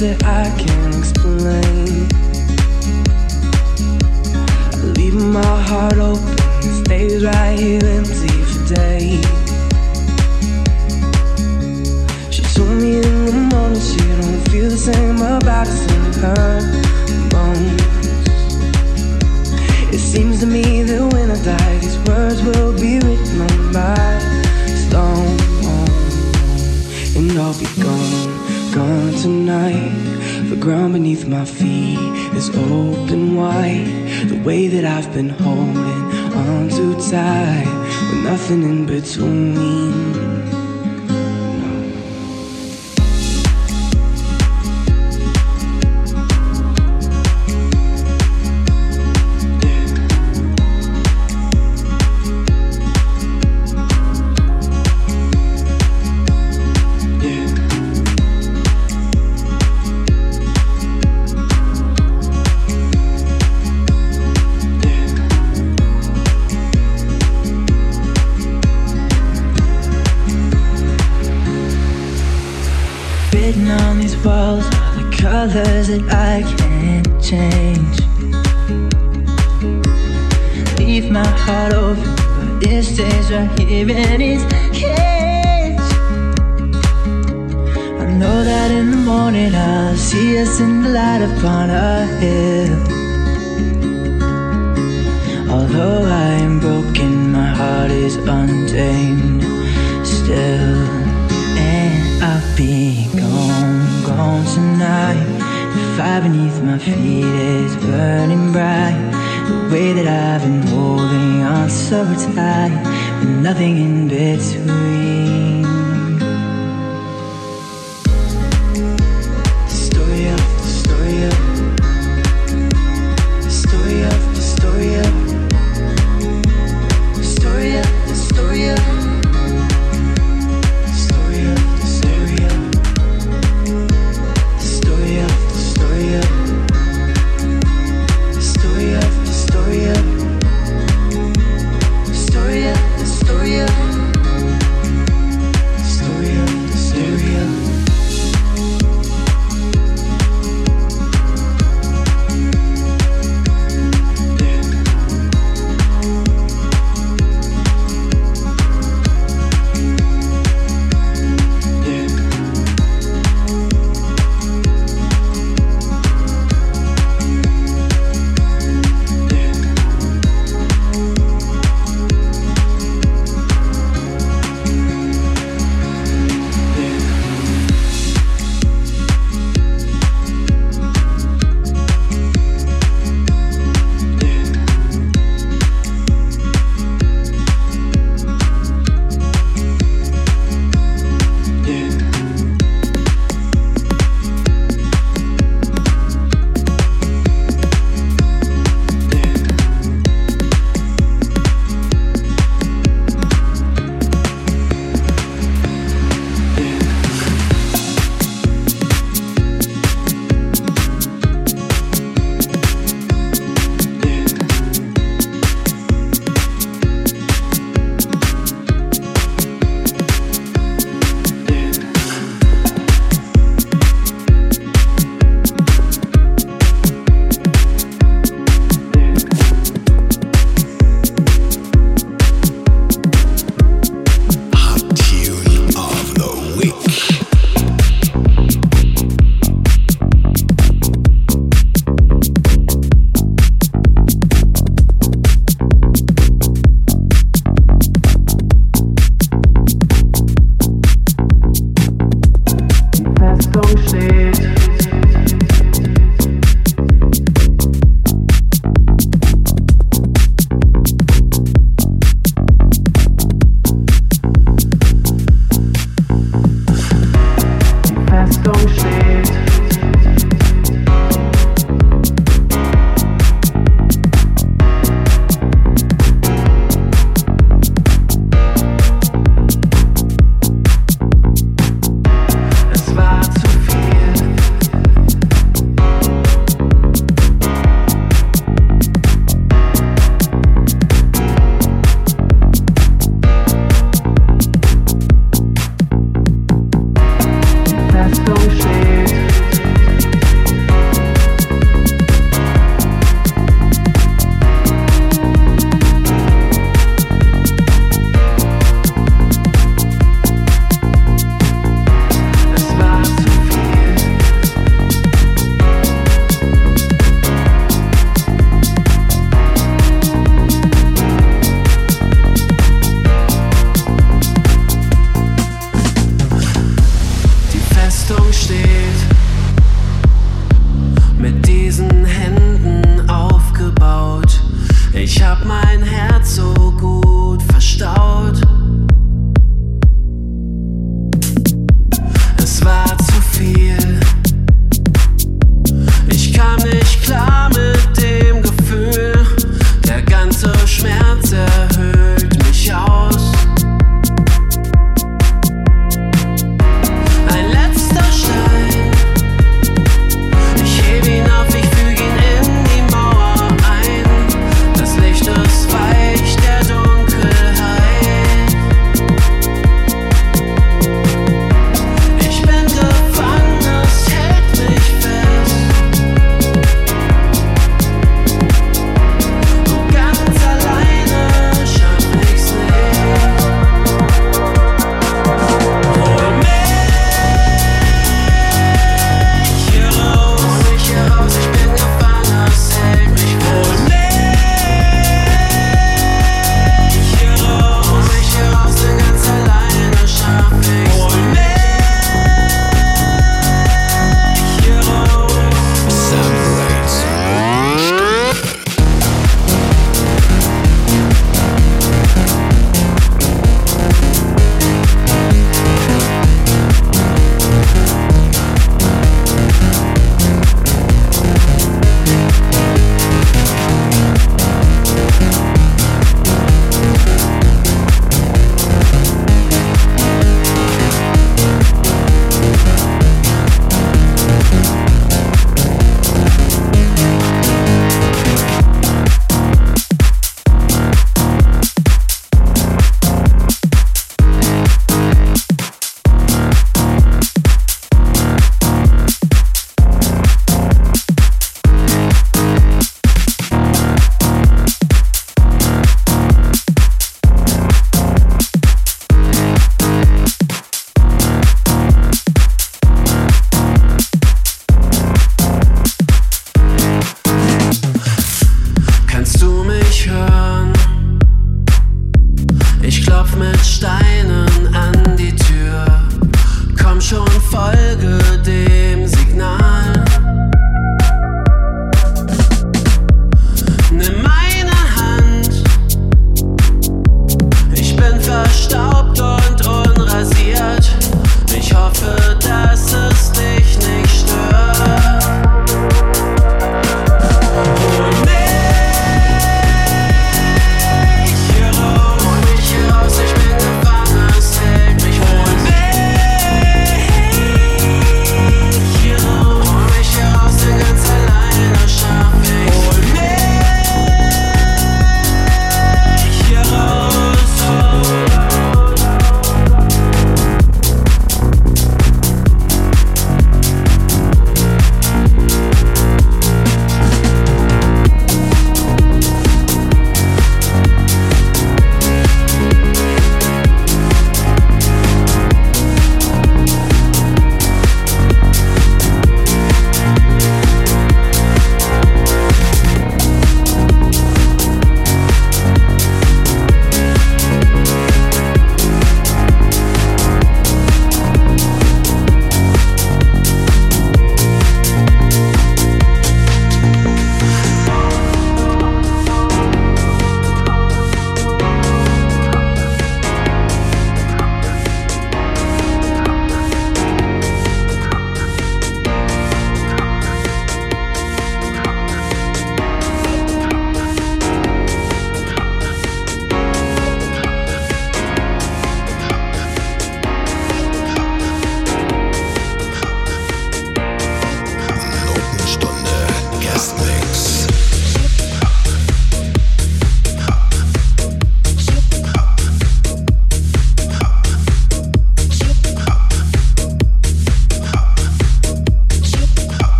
that I can't explain. Leaving my heart open, it stays right here empty for days. She told me in the morning she don't feel the same about us in her bones. It seems to me that when I die, these words will. The ground beneath my feet is open wide. The way that I've been holding on too tight, with nothing in between. Gone, gone tonight. The fire beneath my feet is burning bright. The way that I've been holding on so tight With nothing in between.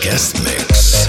guest mix.